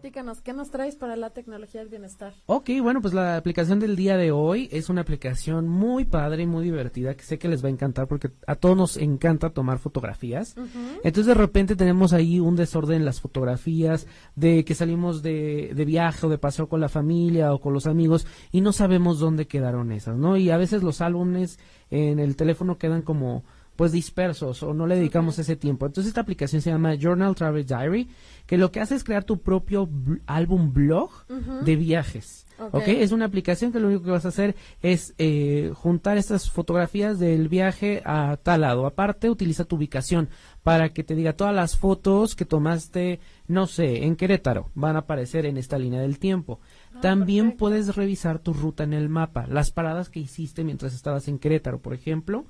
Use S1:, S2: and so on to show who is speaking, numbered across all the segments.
S1: cuéntanos, ¿qué nos traes para la tecnología del bienestar?
S2: Ok, bueno, pues la aplicación del día de hoy es una aplicación muy padre y muy divertida que sé que les va a encantar porque a todos nos encanta tomar fotografías. Entonces de repente tenemos ahí un desorden en las fotografías de que salimos de, de viaje o de paseo con la familia o con los amigos y no sabemos dónde quedaron esas, ¿no? Y a veces los álbumes en el teléfono quedan como pues dispersos o no le dedicamos ese tiempo. Entonces esta aplicación se llama Journal Travel Diary, que lo que hace es crear tu propio bl- álbum blog de viajes.
S1: Ok.
S2: ¿ok? Es una aplicación que lo único que vas a hacer es eh, juntar estas fotografías del viaje a tal lado. Aparte, utiliza tu ubicación para que te diga todas las fotos que tomaste, no sé, en Querétaro, van a aparecer en esta línea del tiempo. También
S1: perfecto.
S2: puedes revisar tu ruta en el mapa, las paradas que hiciste mientras estabas en Querétaro, por ejemplo.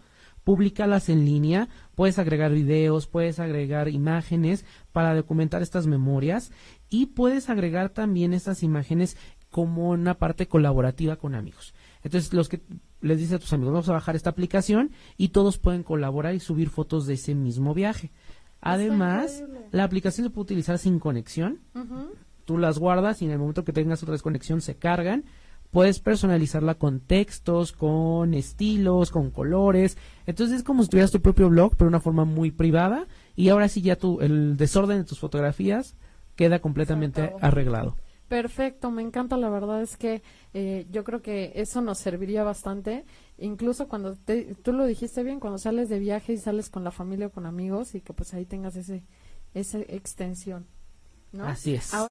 S2: Públicalas en línea, puedes agregar videos, puedes agregar imágenes para documentar estas memorias y puedes agregar también estas imágenes como una parte colaborativa con amigos. Entonces, los que les dices a tus amigos, vamos a bajar esta aplicación y todos pueden colaborar y subir fotos de ese mismo viaje. Además, la aplicación se puede utilizar sin conexión. Tú las guardas y en el momento que tengas otra desconexión se cargan. Puedes personalizarla con textos, con estilos, con colores. Entonces es como si tuvieras tu propio blog, pero de una forma muy privada. Y ahora sí ya tu, el desorden de tus fotografías queda completamente arreglado.
S1: Perfecto, me encanta, la verdad es que eh, yo creo que eso nos serviría bastante, incluso cuando te- tú lo dijiste bien, cuando sales de viaje y sales con la familia o con amigos y que pues ahí tengas ese esa extensión, ¿no?
S2: Así es.
S1: Ahora-